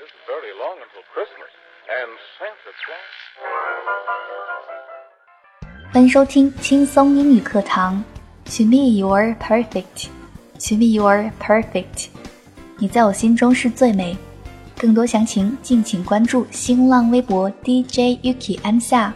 isn't very long until Christmas, and Santa Claus. 欢迎收听轻松英语课堂。To me, you're perfect. To me, you're perfect. 你在我心中是最美。更多详情，敬请关注新浪微博 DJ Yuki 安夏。